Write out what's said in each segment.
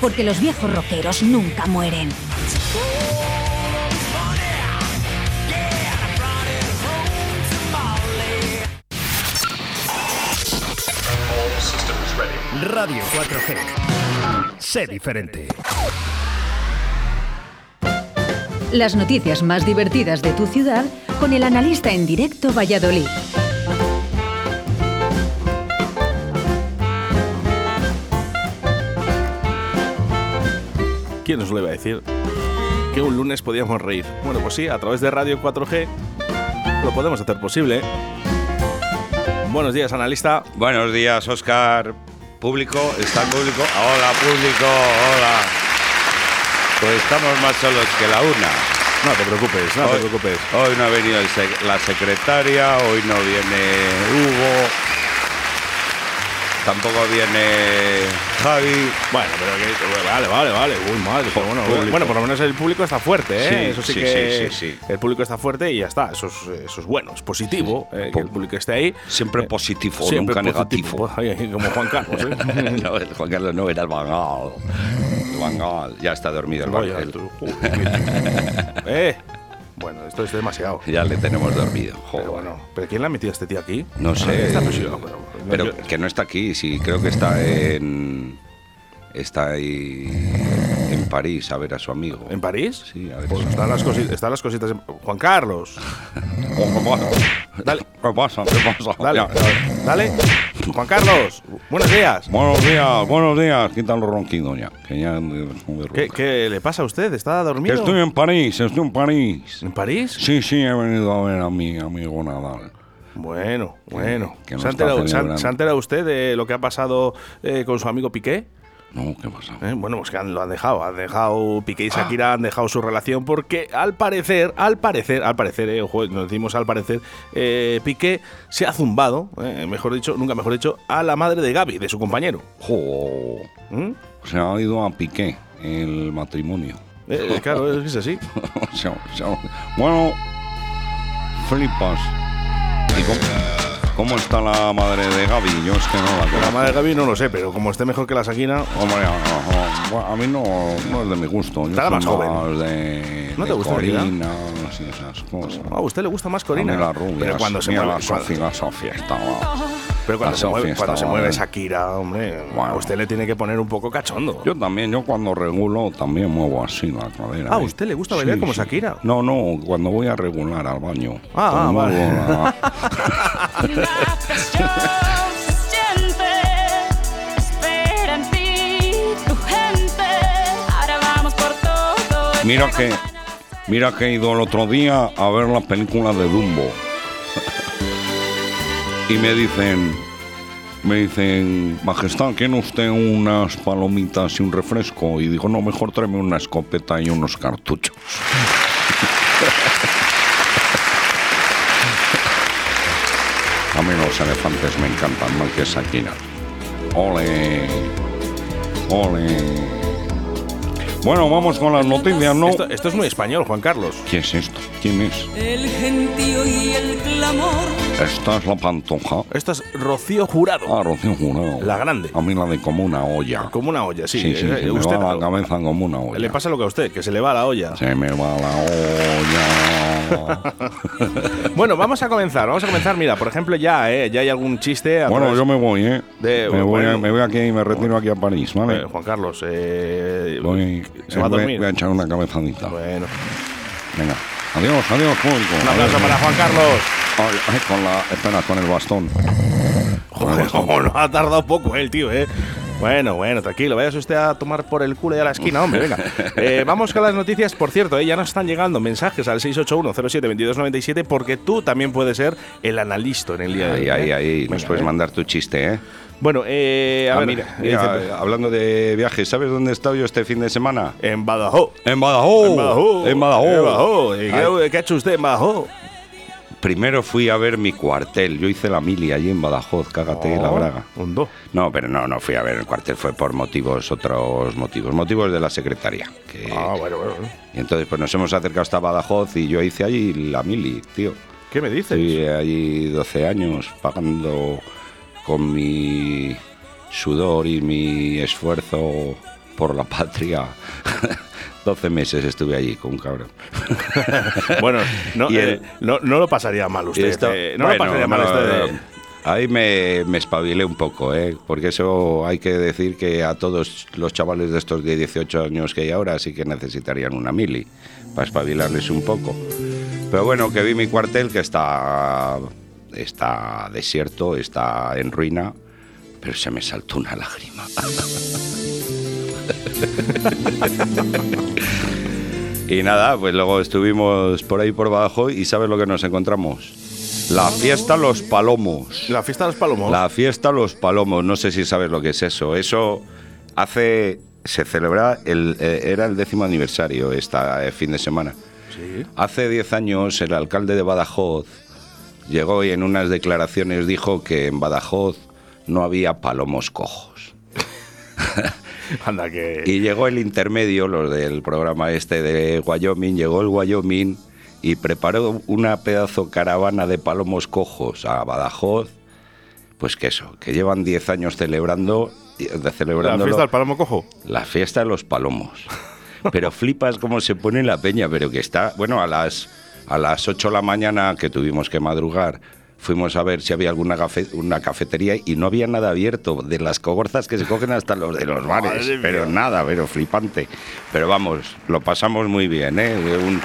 Porque los viejos rockeros nunca mueren. Radio 4G. Sé diferente. Las noticias más divertidas de tu ciudad con el analista en directo Valladolid. ¿Quién nos lo iba a decir? Que un lunes podíamos reír. Bueno, pues sí, a través de Radio 4G lo podemos hacer posible. Buenos días, analista. Buenos días, Oscar. Público, está el público. Hola, público, hola. Pues estamos más solos que la una. No te preocupes, no te preocupes. Hoy no ha venido sec- la secretaria, hoy no viene Hugo, tampoco viene Javi. Bueno, pero que, vale, vale, vale. Uy, madre. pero bueno, Público. bueno, por lo menos el público está fuerte, ¿eh? Sí, eso sí, sí, que sí, sí, sí. el público está fuerte y ya está. Eso es, eso es bueno, es positivo eh, que el público esté ahí. Siempre Eh, positivo, siempre nunca positivo. negativo. Ay, como Juan Carlos, ¿eh? no, el Juan Carlos no era el Bangal. El Bangal. Ya está dormido el Bangal. eh, bueno, esto es demasiado. Ya le tenemos dormido. Pero bueno, ¿pero quién la ha metido a este tío aquí? No sé. Ah, esta presión, pero- Pero que no está aquí, sí, creo que está en. Está ahí en París a ver a su amigo. ¿En París? Sí, a ver. Pues están las, cosi- están las cositas. en- Juan Carlos. Dale. ¿Qué pasa? ¿Qué pasa? Dale, Ya. dale. Juan Carlos, buenos días. Buenos días, buenos días. Quítalo ronquido ya. Que ya ¿Qué, qué le pasa a usted? ¿Está Que dormido? estoy en París, estoy en París. ¿En París? Sí, sí, he venido a ver a mi amigo Nadal. Bueno, bueno. ¿Se, ha se ha enterado usted de lo que ha pasado eh, con su amigo Piqué? No, ¿qué pasa? Eh, Bueno, pues que han- lo han dejado. Han dejado Piqué y Shakira han dejado su relación porque al parecer, al parecer, al parecer, eh, ojo, nos decimos al parecer, eh, Piqué se ha zumbado, eh, mejor dicho, nunca mejor dicho, a la madre de Gaby, de su compañero. Jo, ¿Mm? se ha ido a Piqué el matrimonio. Claro, es así. Bueno, flipas. ¿Y cómo, cómo está la madre de Gaby? Yo es que no la La conozco. madre de Gaby no lo sé, pero como esté mejor que la Hombre, a, a- a mí no, no es de mi gusto. Yo soy más joven. de, ¿No te de gusta? Corina y esas cosas. a usted le gusta más A Corina. mí la rubia, pero cuando se mueve, la Sofía, la Sofía estaba... pero cuando se mueve, cuando se mueve. Shakira, hombre, Bueno. a usted le tiene que poner un poco cachondo. Yo también, yo cuando regulo también muevo así la cadera. Ah, ¿eh? ¿usted le gusta bailar como Shakira? No, no, cuando voy a regular al baño. Ah, ah, vale. la- Una presión se siente, espera en ti tu gente. Ahora vamos por todo. Mira que, mira que he ido el otro día a ver la película de Dumbo. Y me dicen, me dicen, Majestad, ¿quiere usted unas palomitas y un refresco? Y digo, no, mejor tráeme una escopeta y unos cartuchos. A mí los elefantes me encantan más que Shakira. Ole, ole. Bueno, vamos con las noticias, ¿no? Esto, esto es muy español, Juan Carlos. ¿Qué es esto? ¿Quién es? El gentío y el clamor. Esta es la pantoja. Esto es Rocío Jurado. Ah, Rocío Jurado. La grande. A mí la de como una olla. Como una olla, sí. Sí, sí, Eh, se me usted- va la cabeza como una olla. le pasa lo que a usted, que se le va la olla. Se me va la olla. Bueno, vamos a comenzar. Vamos a comenzar. Mira, por ejemplo, ya, eh, ya hay algún chiste. bueno, través yo me voy, ¿eh? De- me, voy, bueno. me voy aquí y me retiro aquí a París, ¿vale? Eh, Juan Carlos, eh, Voy, se va a voy- dormir. voy a echar una cabezadita. Bueno, Venga. Adiós, adiós, público. un aplauso Adiós. para Juan Carlos. Ay, ay, con la, espera, con el bastón. Joder, no ha tardado poco el tío, ¿eh? Bueno, bueno, tranquilo, vayas usted a tomar por el culo y a la esquina, hombre, venga. Eh, vamos con las noticias, por cierto, eh, ya nos están llegando mensajes al 681-07-2297 porque tú también puedes ser el analista en el día de hoy. Ahí, ahí, ¿eh? ahí. Nos Venga, puedes eh. mandar tu chiste, ¿eh? Bueno, eh, a Ah, ver, mira, ¿qué mira, dice? hablando de viajes, ¿sabes dónde he estado yo este fin de semana? en Badajoz. En Badajoz. En Badajoz. En Badajoz. En Badajoz. ¿Y Ay. ¿Qué, qué ha hecho usted en Badajoz? Primero fui a ver mi cuartel. Yo hice la mili allí en Badajoz, cágate la Oh, braga. Un do. No, pero no, no fui a ver el cuartel, fue por motivos, otros motivos, motivos de la secretaria. que- Ah, bueno, bueno. bueno. Y entonces pues nos hemos acercado hasta Badajoz y yo hice allí la mili, tío. ¿Qué me dices? Estuve allí 12 años pagando con mi sudor y mi esfuerzo por la patria. 12 meses estuve allí con un cabrón. Bueno, no, eh, no, no lo pasaría mal usted. Esto- eh, no bueno, lo pasaría mal usted. no. Ahí me, me espabilé un poco, ¿eh? porque eso hay que decir que a todos los chavales de estos de 18 años que hay ahora sí que necesitarían una mili para espabilarles un poco. Pero bueno, que vi mi cuartel que está, está desierto, está en ruina, pero se me saltó una lágrima. y nada, pues luego estuvimos por ahí por Badajoz y ¿sabes lo que nos encontramos? La fiesta Los Palomos. La fiesta de los palomos. La fiesta Los Palomos, no sé si sabes lo que es eso. Eso hace. Se celebra. El, eh, era el décimo aniversario este fin de semana. Sí. Hace 10 años el alcalde de Badajoz llegó y en unas declaraciones dijo que en Badajoz no había palomos cojos. Anda que. Y llegó el intermedio, los del programa este de Wyoming, llegó el Wyoming y preparó una pedazo caravana de palomos cojos a Badajoz. Pues que eso, que llevan 10 años celebrando, de la fiesta del palomo cojo. la fiesta de los palomos. Pero flipas cómo se pone la peña, pero que está, bueno, a las, a las 8 de la mañana que tuvimos que madrugar, fuimos a ver si había alguna cafe- una cafetería y no había nada abierto, de las cogorzas que se cogen hasta los de los bares, pero nada, pero flipante. Pero vamos, lo pasamos muy bien, ¿eh? Un-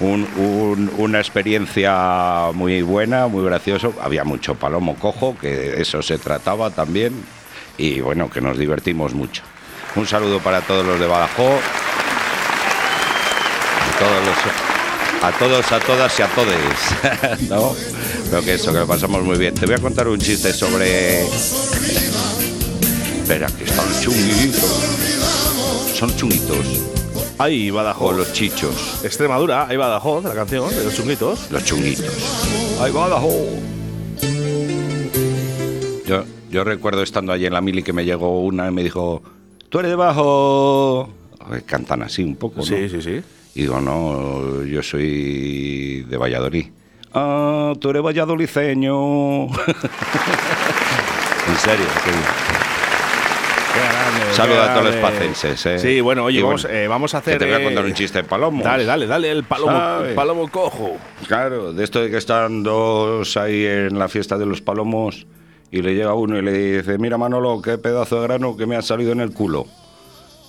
un- un- una experiencia muy buena, muy gracioso. Había mucho palomo cojo, que de eso se trataba también. Y bueno, que nos divertimos mucho. Un saludo para todos los de Badajoz. A todos, los- a todos, a todas y a todes. ¿No? Pero que eso, que lo pasamos muy bien. Te voy a contar un chiste sobre. Espera, que están chunguitos. Son chunguitos. Ahí O Badajoz. los chichos. Extremadura, ahí Badajoz, la canción de los chunguitos. Los chunguitos. ¡Ay, Badajoz! Yo, yo recuerdo estando allí en la mili que me llegó una y me dijo, ¿tú eres de Bajo? Cantan así un poco, ¿no? Sí, sí, sí. Y digo, no, yo soy de Valladolid. Ah, tú eres valladoliceño. en serio, sí. Qué grande, Saludo qué a todos los pacenses, ¿eh? Sí, bueno, oye, vamos, eh, vamos a hacer. que te voy a eh, contar un chiste de palomos. Dale, dale, dale, el palomo, palomo cojo. Claro, de esto de que están dos ahí en la fiesta de los palomos y le llega uno y le dice, mira Manolo, qué pedazo de grano que me ha salido en el culo.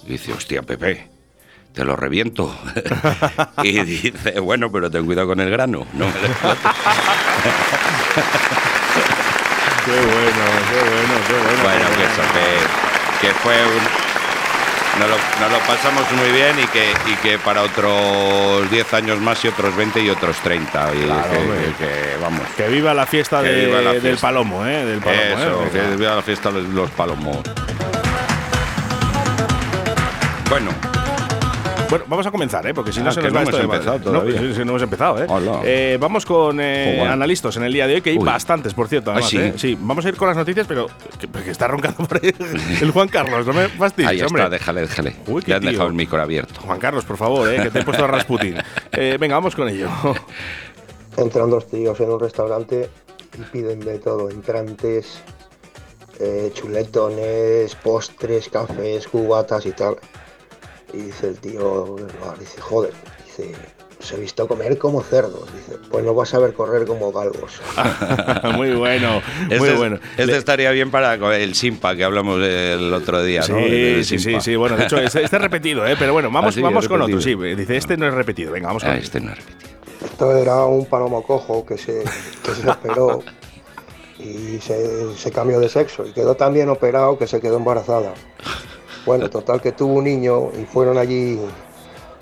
Y dice, hostia, Pepe, te lo reviento. y dice, bueno, pero ten cuidado con el grano. No me lo explotes". Qué bueno, qué bueno, qué bueno. bueno, que eso, que, que fue un... Nos lo, nos lo pasamos muy bien y que, y que para otros 10 años más y otros 20 y otros 30. Y Claro, que- que- vamos. Que viva la fiesta, de- viva la del fiesta. palomo, ¿eh? Del palomo, Eso, ¿eh? que viva la fiesta de los palomos. Bueno, Bueno, vamos a comenzar, ¿eh? Porque si no Ah, se que nos no va hemos esto de empezado todavía. No, no hemos empezado, ¿eh? Hola. Eh, vamos con eh, analistas en el día de hoy, que hay Uy. bastantes, por cierto. ¿Ah, Además, sí? ¿eh? Sí, vamos a ir con las noticias, pero que, que está roncando por ahí el Juan Carlos. No me fastidies, ahí hombre. está, déjale, déjale. Uy, qué Le han tío. dejado el micro abierto. Juan Carlos, por favor, ¿eh? que te he puesto a Rasputin. Eh, venga, vamos con ello. Entran dos tíos en un restaurante y piden de todo, entrantes, eh, chuletones, postres, cafés, cubatas y tal. Y dice el tío, bar, dice, joder, dice, os he visto comer como cerdos. Dice, pues no vas a ver correr como galgos. muy bueno, muy Este, es- bueno. este estaría bien para el Simpa que hablamos el otro día, Sí, ¿no? El sí, sí, sí. Bueno, de hecho, este, este es repetido, ¿eh? Pero bueno, vamos, Ah, sí, vamos es con otro. Sí, dice, este no es repetido. Venga, vamos con Ah, este no es repetido. Esto era un palomo cojo que se, que se operó y se, se cambió de sexo y quedó tan bien operado que se quedó embarazada. Bueno, total que tuvo un niño y fueron allí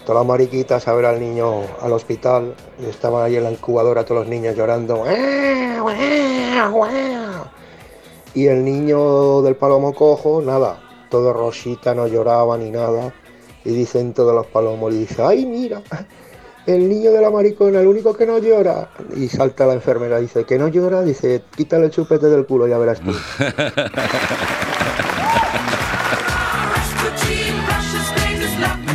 todas las mariquitas a ver al niño al hospital y estaban allí en la incubadora todos los niños llorando. Y el niño del palomo cojo, nada, todo rosita, no lloraba ni nada. Y dicen todos los palomos, y dice, ay mira, el niño de la maricona, el único que no llora. Y salta la enfermera, dice, que no llora, dice, quítale el chupete del culo, ya verás tú.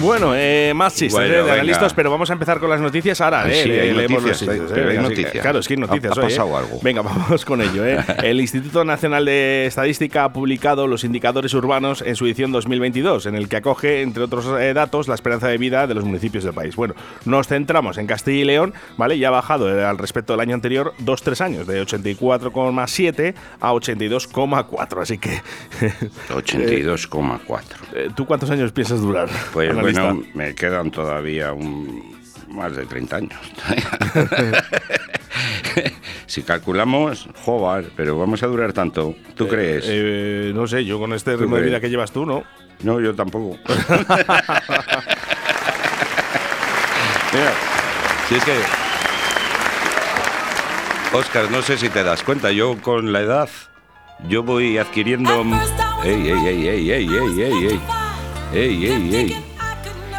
Bueno, eh, más chistes, Bueno, eh, pero vamos a empezar con las noticias ahora. Ah, eh, sí, le- hay leemos noticias, los hay noticias. Claro, es que hay noticias. Ha- ha hoy, pasado eh. algo. Venga, vamos con ello. eh. El Instituto Nacional de Estadística ha publicado los indicadores urbanos en su edición 2022, en el que acoge, entre otros eh, datos, la esperanza de vida de los municipios del país. Bueno, nos centramos en Castilla y León, ¿vale? Y ha bajado eh, al respecto del año anterior 2-3 años, de 84,7 a 82,4. Así que, 82,4. eh, ¿tú cuántos años piensas durar? Pues? Bueno, me quedan todavía un, más de 30 años. si calculamos, joder, pero vamos a durar tanto. ¿Tú crees? Eh, no sé, yo con este ¿Tú ritmo de vida que llevas tú, ¿no? no, yo tampoco. Mira, Si es que. Oscar, no sé si te das cuenta, yo con la edad, yo voy adquiriendo. ¡Ey, ey, ey, ey, ey, ey, ey, ey! ¡Ey, ey, ey!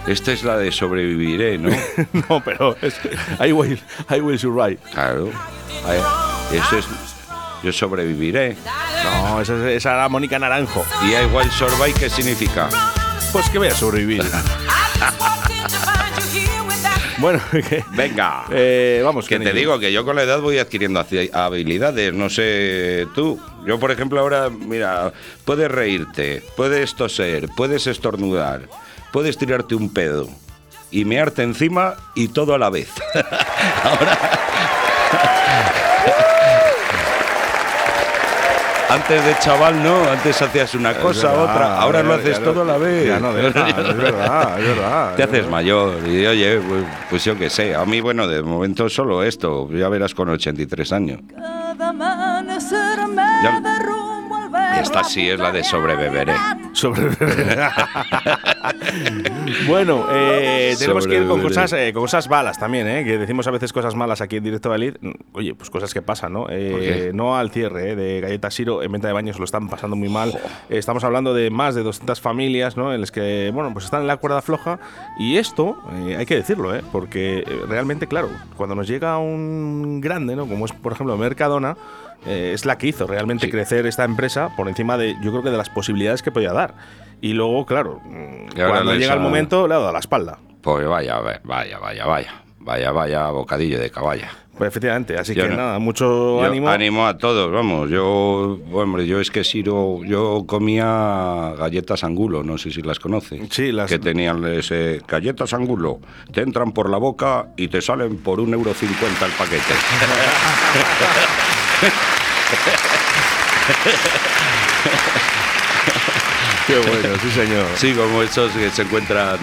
Esta es la de sobreviviré, ¿no? no, pero es que I will, I will survive. Claro. Eso es. Yo sobreviviré. No, esa, es- esa era Mónica Naranjo. ¿Y I will survive qué significa? Pues que voy a sobrevivir. bueno, que, Venga. eh, vamos. Que te digo que yo con la edad voy adquiriendo habilidades, no sé tú. Yo, por ejemplo, ahora, mira, puedes reírte, puedes toser, puedes estornudar, puedes tirarte un pedo y mearte encima y todo a la vez. ahora. Antes de chaval, no, antes hacías una Es cosa, verdad, otra, ahora lo haces todo a la vez. Ya no deja, es verdad, es verdad. Te haces mayor y oye, pues, pues yo qué sé, a mí bueno, de momento solo esto, ya verás con 83 años. Ya- Esta sí es la de sobrebeberé. Sobre- bueno, eh, tenemos que ir con cosas, eh, con cosas malas también, ¿eh? que decimos a veces cosas malas aquí en directo de Valid. Oye, pues cosas que pasan, ¿no? Eh, no al cierre eh, de Galletas Siro, en venta de baños lo están pasando muy mal. Eh, estamos hablando de más de 200 familias, ¿no? En las que, bueno, pues están en la cuerda floja. Y esto, eh, hay que decirlo, ¿eh? Porque eh, realmente, claro, cuando nos llega un grande, ¿no? Como es, por ejemplo, Mercadona, eh, es la que hizo realmente Sí. crecer esta empresa por encima de, yo creo que de las posibilidades que podía dar. Y luego, claro, mm, Y ahora cuando llega el momento, le ha dado la espalda. Pues vaya, vaya, vaya, vaya, vaya, vaya, bocadillo de caballa. Pues efectivamente, así Yo que no- nada, mucho Yo ánimo. a todos, vamos. Yo, hombre, yo es que Siro, yo comía galletas angulo, no sé si las conoces. Sí, las- Que tenían ese galletas angulo, te entran por la boca y te salen por un euro cincuenta el paquete. Qué bueno, sí señor. Sí, como esos que se encuentran,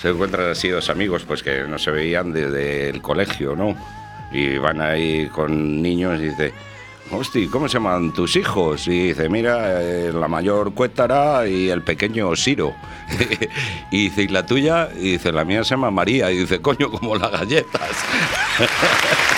se encuentran así dos amigos, pues que no se veían desde el colegio, ¿no? Y van ahí con niños y dice, hosti, ¿cómo se llaman tus hijos? Y dice, mira, eh, la mayor Cuétara y el pequeño Siro. y dice, ¿y la tuya? Y dice, la mía se llama María. Y dice, coño, como las galletas.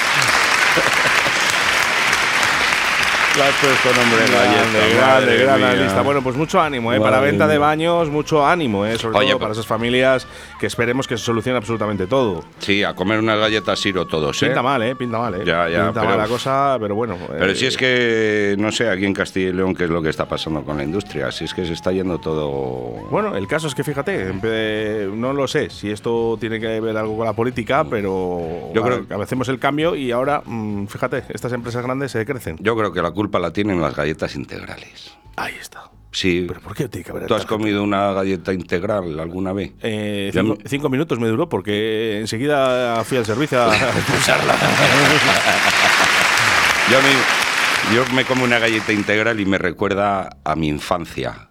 La has puesto nombre grande, grande, gran analista. Bueno, pues mucho ánimo, ¿eh? Para venta de baños, mucho ánimo, ¿eh? Sobre Oye, todo pues- para esas familias que esperemos que se solucione absolutamente todo. Sí, a comer unas galletas Siro todos, ¿eh? Pinta mal, ¿eh? Pinta mal, ¿eh? Ya, ya, Pinta pero- mal la cosa, pero bueno. Pero eh, si es que, no sé, aquí en Castilla y León qué es lo que está pasando con la industria, si es que se está yendo todo... Bueno, el caso es que fíjate, no lo sé si esto tiene que ver algo con la política, pero Yo creo- que hacemos el cambio y ahora, mm, fíjate, estas empresas grandes se crecen. Yo creo que la culpa la tienen las galletas integrales. Ahí está. Sí. ¿Pero por qué tiene que haber ¿Tú has comido una galleta integral alguna vez? Eh, cinco, me- cinco minutos me duró porque enseguida fui al servicio a expulsarla. Yo, mí- yo me como una galleta integral y me recuerda a mi infancia.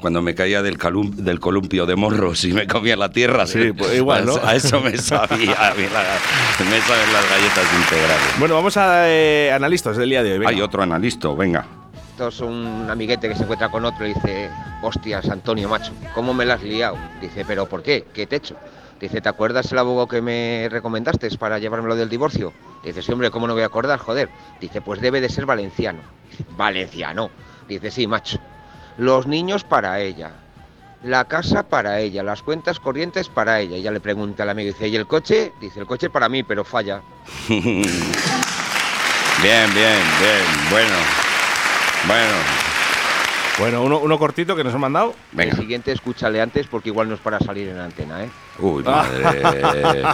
Cuando me caía del, calum- del columpio de morros y me comía la tierra. Sí, pues igual, ¿no? A eso me sabía. a mí la- me saben las galletas integrales. Bueno, vamos a eh, analistas del día de hoy. venga. Hay otro analista, venga. Esto es un amiguete que se encuentra con otro y dice, hostias, Antonio, macho, ¿cómo me la has liado? Dice, ¿pero por qué? ¿Qué te he hecho? Dice, ¿te acuerdas el abogado que me recomendaste para llevármelo del divorcio? Dice, sí, hombre, ¿cómo no voy a acordar? Joder. Dice, pues debe de ser valenciano. Dice, valenciano. Dice, sí, macho. Los niños para ella. La casa para ella, las cuentas corrientes para ella. Y ya le pregunta al amigo, dice, ¿y el coche? Dice, el coche para mí, pero falla. Bien, bien, bien. Bueno. Bueno. Bueno, uno, uno cortito que nos han mandado. Venga. El siguiente escúchale antes porque igual no es para salir en antena, ¿eh? Uy, madre.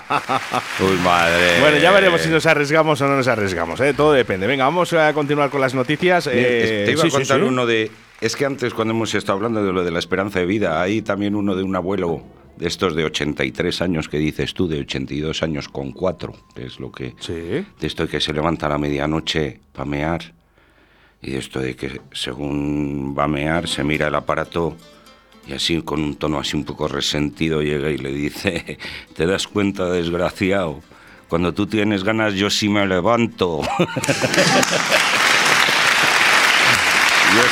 Uy, madre. Bueno, ya veremos si nos arriesgamos o no nos arriesgamos, ¿eh? todo depende. Venga, vamos a continuar con las noticias. Eh, te iba sí, a sí, contar sí. uno de. Es que antes, cuando hemos estado hablando de lo de la esperanza de vida, hay también uno de un abuelo de estos de 83 años que dices tú, de 82 años con 4, que es lo que. Sí. De esto de que se levanta a la medianoche para mear. Y de esto de que según va a mear, se mira el aparato y así con un tono así un poco resentido llega y le dice, ¿te das cuenta, desgraciado? Cuando tú tienes ganas yo sí me levanto.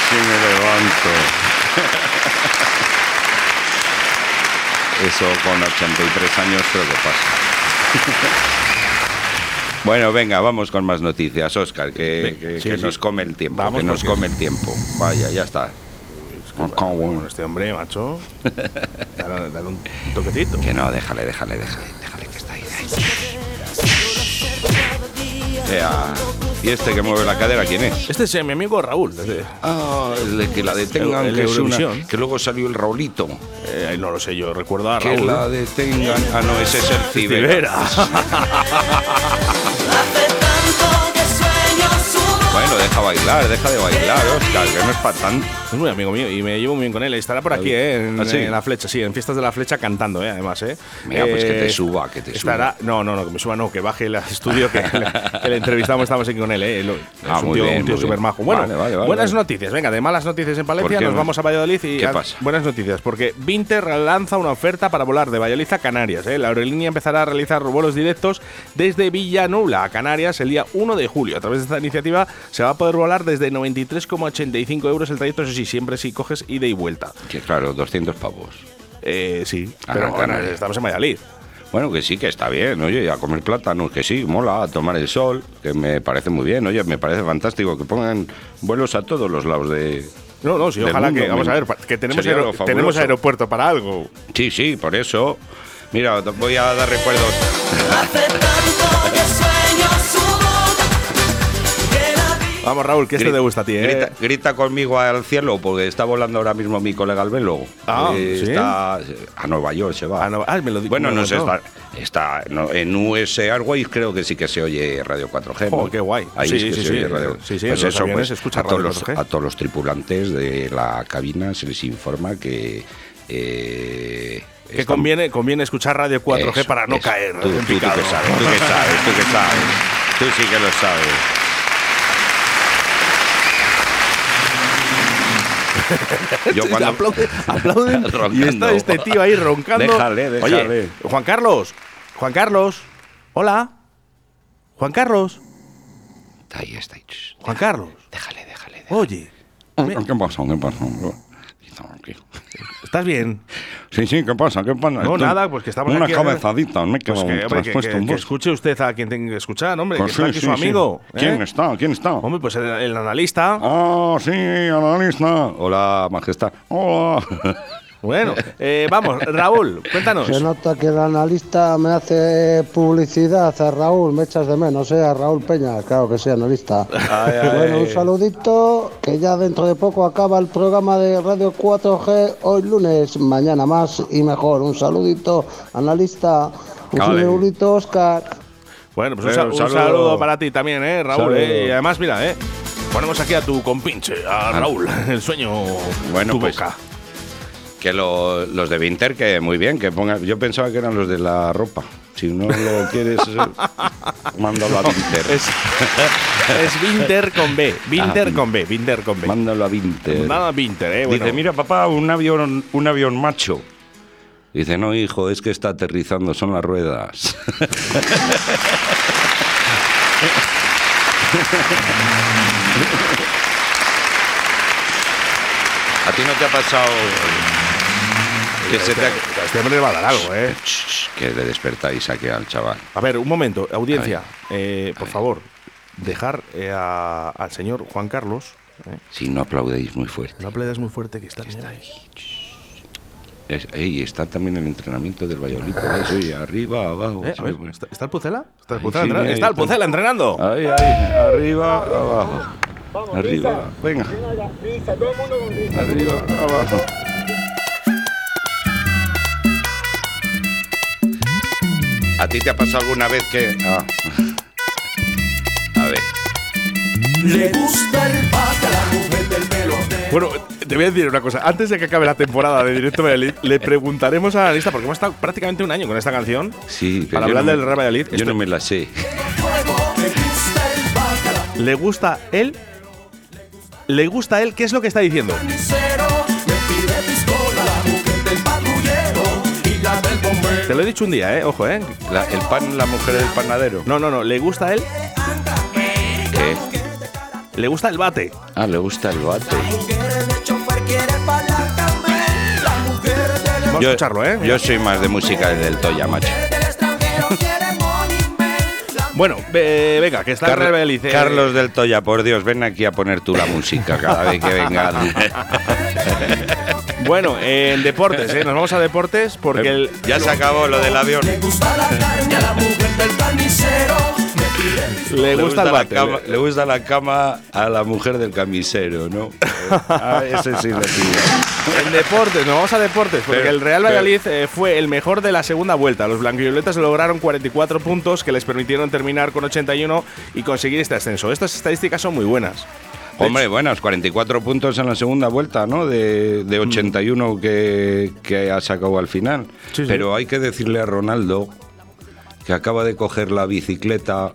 sí me levanto. Eso con 83 años creo que pasa. Bueno, venga, vamos con más noticias, Oscar, que, Ve- que- sí, que sí. nos come el tiempo. Vamos, que nos porque- come el tiempo. Vaya, ya está. Bueno, este hombre, macho. Dale, dale un toquecito. Que no, déjale, déjale, déjale, déjale que está ahí. ahí. ¿Y este que mueve la cadera quién es? Este es eh, mi amigo Raúl. desde- Ah, el de que la detengan, El- el que, es una- que luego salió el Raulito. eh, no lo sé, yo recuerdo a Que Raúl. la detengan. Ah, no, ese es el Cibera. Bueno, deja bailar, deja de bailar, Oscar, que no es para tanto. Es muy amigo mío y me llevo muy bien con él. Estará por aquí, ¿eh? En, ¿Ah, sí? en la flecha, sí, en fiestas de la flecha cantando, ¿eh? Además, ¿eh? Mira, pues que te Eh, suba, que te estará, suba. No, no, no, que me suba, no, que baje el estudio, que, le, que le entrevistamos, estamos aquí con él, ¿eh? Es Ah, un tío, bien, un tío súper majo. Bueno, Vale, vale, vale, buenas noticias. Venga, de malas noticias en Palencia, ¿Por qué nos no? vamos a Valladolid y. ¿Qué pasa? Buenas noticias, porque Vinter lanza una oferta para volar de Valladolid a Canarias. ¿eh? La aerolínea empezará a realizar vuelos directos desde Villanueva a Canarias el día 1 de julio. A través de esta iniciativa se va a poder volar desde 93,85 euros el trayecto, sí, siempre si coges ida y vuelta. Que claro, 200 pavos. Eh, sí, Ah, pero bueno, estamos en Valladolid. Bueno, que sí, que está bien, oye, a comer plátano, que sí, mola, a tomar el sol, que me parece muy bien, oye, me parece fantástico que pongan vuelos a todos los lados de... No, no, sí, ojalá mundo, que, vamos a ver, que tenemos, fabuloso. tenemos aeropuerto para algo. Sí, sí, por eso. Mira, voy a dar recuerdos. Vamos, Raúl, que este Gri- te gusta a ti, ¿eh? Grita, grita conmigo al cielo, porque está volando ahora mismo mi colega el velo. Ah, Eh, ¿sí? Está a Nueva York, se va. Ah, no, ah, me lo di- bueno, me no sé, está, está no, en US Airways creo que sí que se oye Radio 4G. ¿no? Oh, qué guay. Ahí Sí, que sí, se sí, oye radio. sí, sí, Pues los eso, pues, se escucha a, todos Radio los, 4G. a todos los tripulantes de la cabina se les informa que... eh, Que están- conviene, conviene escuchar Radio 4G eso, para no eso. caer Tú, en tú, tú picado. que sabes, tú que sabes, tú que sabes. Tú sí que lo sabes. Yo cuando... Aplaude- aplauden y está este tío ahí roncando. Déjale, déjale. Oye, Juan Carlos, Juan Carlos, hola, Juan Carlos, ahí, está Juan Carlos, Déjale, déjale. déjale. oye, me- ¿Qué pasa? ¿Qué pasa? ¿Estás bien? Sí, sí, ¿qué pasa? ¿Qué pasa? No, nada, pues que estamos Una aquí- cabezadita, me he Pues que, hombre, que- que- que escuche usted a quien tenga que escuchar, hombre, Pues que está sí, aquí sí, su sí. amigo. ¿eh? ¿Quién está? ¿Quién está? Hombre, pues el, el analista. Ah, sí, analista. Hola, majestad. Hola. Bueno, eh, vamos, Raúl, cuéntanos. Se nota que el analista me hace publicidad a Raúl, me echas de menos, ¿eh? A Raúl Peña, claro que sí, analista. bueno, un saludito, que ya dentro de poco acaba el programa de Radio 4G, hoy lunes, mañana más y mejor. Un saludito, analista, un saludito, Oscar. Bueno, pues un, saludo. para ti también, ¿eh, Raúl? Eh, y además, mira, ¿eh? Ponemos aquí a tu compinche, a Raúl, el sueño, Bueno, tu pues, boca. Que lo- los de Winter, que muy bien, que pongan. Yo pensaba que eran los de la ropa. Si no lo quieres, eh, mándalo a Winter. Es- Es Winter con B. Winter Ah, con B. Winter con B. Mándalo a Winter. Nada Winter, eh. Bueno. Dice, mira papá, un avión, un avión macho. Dice, no hijo, es que está aterrizando, son las ruedas. ¿A ti no te ha pasado que se te ha- este hombre le va a dar algo, eh. Que le despertáis aquí al chaval? A ver, un momento, audiencia. eh, por favor, dejar eh, a- al señor Juan Carlos. eh. Si no aplaudéis muy fuerte. No aplaudas muy fuerte que está, ahí. Es- ey, está también el entrenamiento del Valladolid. por y arriba, abajo. Eh, a sí, ver, bueno. ¿está, está el Pucela? ¿Está el Ahí Pucela, sí, entrenando? ahí está el está. Pucela entrenando. Ahí, ahí, arriba, abajo. Arriba, venga. Arriba, abajo. ¿A ti te ha pasado alguna vez que.? ah. A ver. Bueno, te voy a decir una cosa. Antes de que acabe la temporada de Directo Valladolid, le preguntaremos a la lista, porque hemos estado prácticamente un año con esta canción. Sí, pero Para hablar no del me- Real Valladolid, Yo esto- no me la sé. ¿Le gusta él? ¿Le gusta él? ¿Qué es lo que está diciendo? Te lo he dicho un día, ¿eh? Ojo, ¿eh? La- el pan, la mujer del panadero. No, no, no. ¿Le gusta él? ¿Qué? ¿Le gusta el bate? Ah, le gusta el bate. Vamos a escucharlo, ¿eh? Yo soy más de música del Toya, macho. Bueno, ve- venga, que está el Real Carlos, eh. Del Toya, por Dios, ven aquí a poner tú la música cada vez que vengas. Bueno, en deportes, ¿eh? Nos vamos a deportes porque el, ya se acabó lo del avión. le gusta el la bate. cama, le gusta la cama a la mujer del camisero, ¿no? Ah, ese sí le pido. En deportes, nos vamos a deportes, porque Pero- el Real Valladolid eh, fue el mejor de la segunda vuelta. Los blanquivioletas lograron 44 puntos que les permitieron terminar con 81 y conseguir este ascenso. Estas estadísticas son muy buenas. Hombre, buenos, 44 puntos en la segunda vuelta, ¿no? De, de 81 que, que ha sacado al final. Sí, sí. Pero hay que decirle a Ronaldo que acaba de coger la bicicleta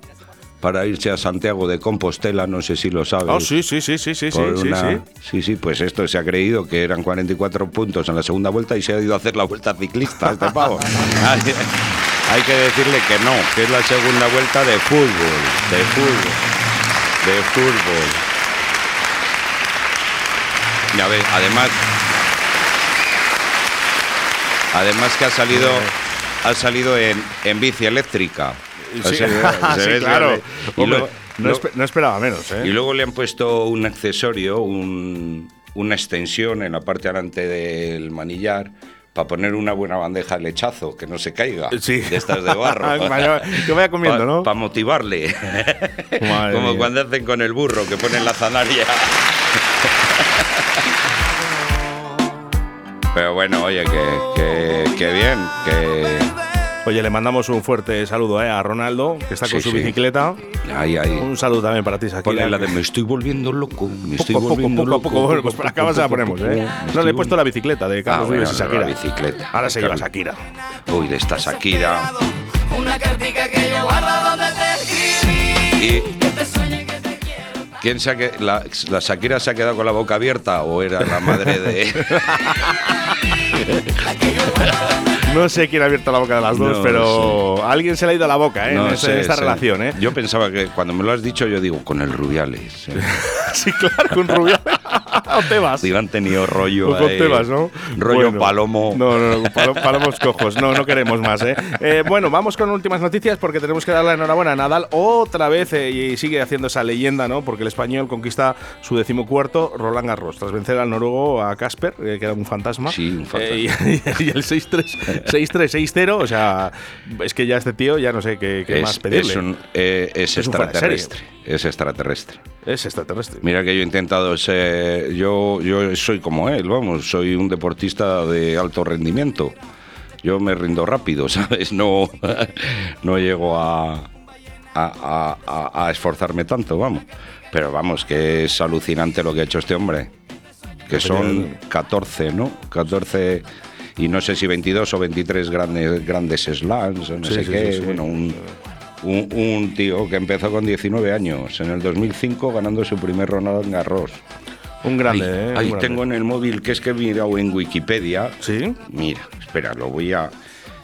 para irse a Santiago de Compostela, no sé si lo sabes. Oh, sí, sí, sí, sí, sí, sí, sí, una- sí. sí, sí, pues esto se ha creído que eran 44 puntos en la segunda vuelta y se ha ido a hacer la vuelta ciclista este pavo. hay que decirle que no, que es la segunda vuelta de fútbol, de fútbol, de fútbol. A ver, además, además que ha salido, ha salido en, en bici eléctrica. Sí, se sí, claro. y Hombre, luego- no, no esperaba menos, ¿eh? y luego le han puesto un accesorio, un- una extensión en la parte delante del manillar para poner una buena bandeja de lechazo, que no se caiga. Sí. De estas de barro. Que vaya comiendo, ¿no? Para motivarle. Madre Como mía. cuando hacen con el burro, que ponen la zanaria. Pero bueno, oye, que, que, que bien, que... Oye, le mandamos un fuerte saludo ¿eh? a Ronaldo, que está con Sí, su sí. bicicleta. Ahí, ahí. Un saludo también para ti, Shakira. Ponle la de me estoy volviendo loco, me estoy Poco a poco, volviendo poco a loco. poco. Bueno, pues por acá se la poco a ponemos, poco, ¿eh? No, le he puesto la bicicleta de Carlos Ah, Vives y bueno, Shakira. la bicicleta. Ahora se lleva. Shakira. Uy, de esta Shakira. Una cartica que yo guardo donde te escribí. Y ¿Quién se ha que- la, la Shakira se ha quedado con la boca abierta o era la madre de.? No sé quién ha abierto la boca de las dos, No pero alguien se le ha ido la boca ¿eh? No en, esta- sé, en esta sé. relación. ¿eh? Yo pensaba que cuando me lo has dicho, yo digo, con el Rubiales. ¿eh? sí, claro, con Rubio. O Tebas. Han tenido rollo. Con Tebas, ¿no? Rollo Bueno. palomo. No, no, no, palo- palomos cojos. No, no queremos más, ¿eh? Eh, Bueno, vamos con últimas noticias porque tenemos que dar la enhorabuena a Nadal otra vez eh, y sigue haciendo esa leyenda, ¿no? Porque el español conquista su decimocuarto Roland Garros tras vencer al noruego a Casper, eh, que era un fantasma. Sí, un fantasma. Y, y el 6-3, 6-3, 6-0, o sea, es que ya este tío ya no sé qué, qué es, más pedirle. es un- es un extraterrestre. Es extraterrestre. Es extraterrestre. Mira que yo he intentado ser. Yo, yo soy como él, vamos, soy un deportista de alto rendimiento. Yo me rindo rápido, ¿sabes? No, no llego a, a, a- a- a esforzarme tanto, vamos. Pero vamos, que es alucinante lo que ha hecho este hombre. Que son 14, ¿no? 14 y no sé si 22 o 23 grandes, grandes slams no Sí, sé sí, qué. sí. Bueno, un, Un, tío que empezó con 19 años, en el 2005 ganando su primer Roland Garros. Un grande, ¿eh? Ahí tengo en el móvil que es que he mirado en Wikipedia. ¿Sí? Mira, espera, lo voy a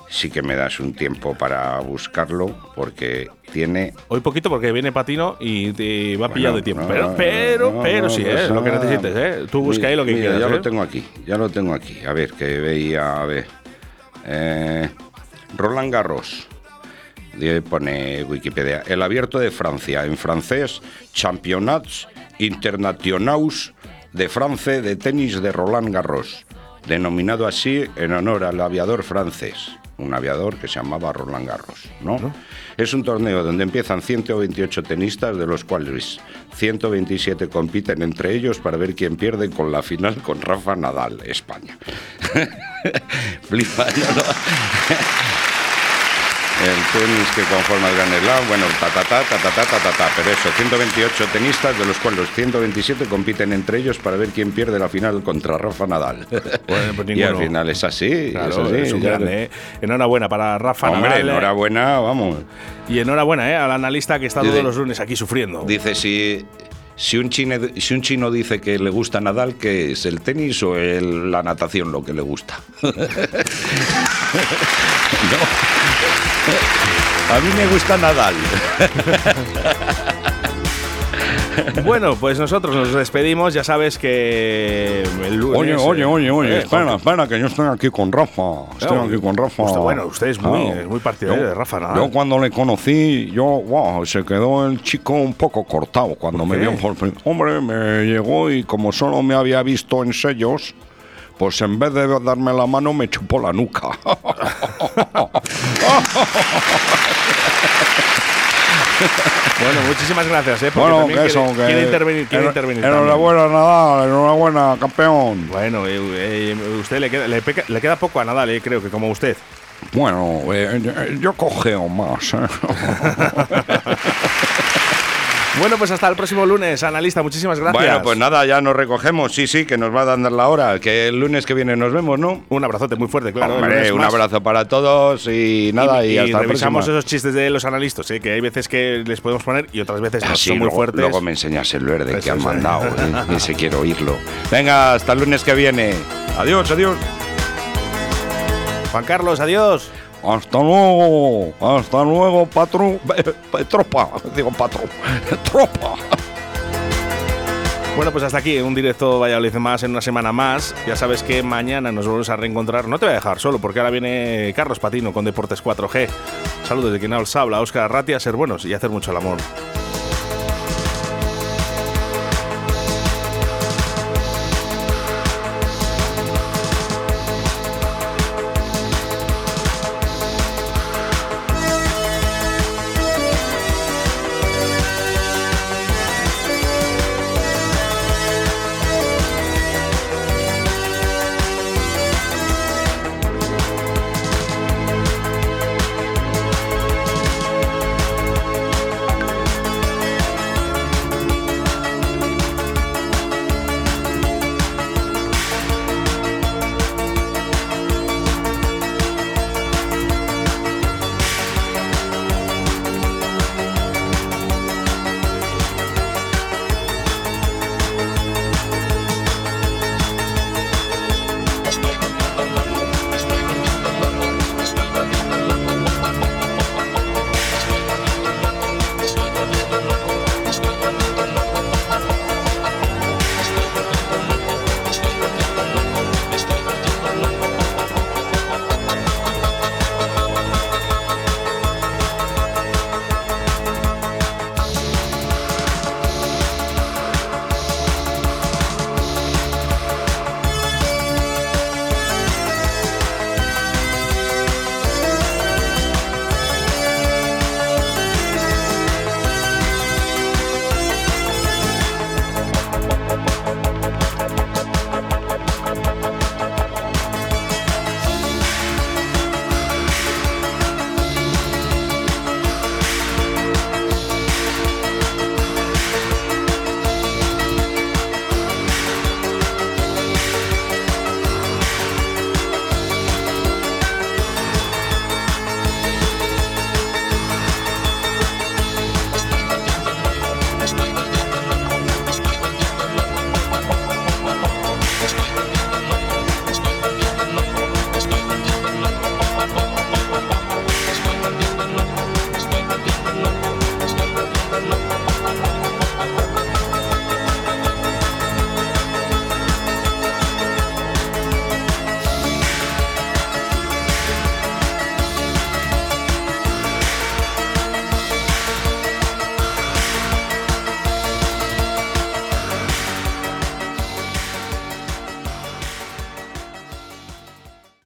sí que me das un tiempo para buscarlo porque tiene... Hoy poquito porque viene Patino y te va a pillar de tiempo. pero, pero, pero sí, es lo que necesites, ¿eh? Tú busca ahí lo que quieras. Ya lo ¿eh? tengo aquí, ya lo tengo aquí. A ver, que veía, a ver. Eh, Roland Garros. Pone Wikipedia. El abierto de Francia. En francés, Championnats Internationaux de France de tenis de Roland Garros. Denominado así en honor al aviador francés un aviador que se llamaba Roland Garros. ¿no? Es un torneo donde empiezan 128 tenistas, de los cuales 127 compiten entre ellos para ver quién pierde con la final con Rafa Nadal, España. Flipa, el tenis que conforma el Gran Slam, bueno, ta ta ta ta ta ta ta ta, pero eso, 128 tenistas, de los cuales 127 compiten entre ellos para ver quién pierde la final contra Rafa Nadal. Bueno, pues y al final es así, es, así, es un grande, ¿eh? Enhorabuena para Rafa Hombre, Nadal. ¿eh? enhorabuena, vamos. Y enhorabuena ¿eh? al analista que está todos los lunes aquí sufriendo. Dice, si si un, chino, si un chino dice que le gusta Nadal, ¿qué es el tenis o la natación lo que le gusta? no. A mí me gusta Nadal. Bueno, pues nosotros nos despedimos. Ya sabes que el lunes. Oye, oye, oye, oye. Eh, espera, espera, que yo estoy aquí con Rafa. Estoy aquí con Rafa. bueno, usted es muy, muy partidario de Rafa Nadal. Yo cuando le conocí, yo, wow, se quedó el chico un poco cortado cuando me vio por Hombre, me llegó y como solo me había visto en sellos pues en vez de darme la mano me chupó la nuca. Bueno, muchísimas gracias, ¿eh? Porque bueno, que eso, quiere, que quiere intervenir, quiere intervenir. Enhorabuena, Nadal, enhorabuena, campeón. Bueno, eh, eh, usted le queda, le, le queda poco a Nadal, eh, creo que como usted. Bueno, eh, yo cogeo más. ¿eh? Bueno, pues hasta el próximo lunes, analista. Muchísimas gracias. Bueno, pues nada, ya nos recogemos. Sí, sí, que nos va a dar la hora. Que el lunes que viene nos vemos, ¿no? Un abrazote muy fuerte, claro. un abrazo para todos y nada. Y, y, revisamos esos chistes de los analistas, ¿eh? que hay veces que les podemos poner y otras veces no, son muy fuertes. Luego me enseñas el verde que han mandado. ¿eh? se quiero oírlo. Venga, hasta el lunes que viene. Adiós, adiós. Juan Carlos, adiós. Hasta luego, hasta luego, patrón. Tropa, digo patrón. Tropa. Bueno, pues hasta aquí un directo Valladolid más en una semana más. Ya sabes que mañana nos volvemos a reencontrar. No te voy a dejar solo porque ahora viene Carlos Patino con Deportes 4G. Saludos de quien os habla, Óscar Ratia, ser buenos y hacer mucho el amor.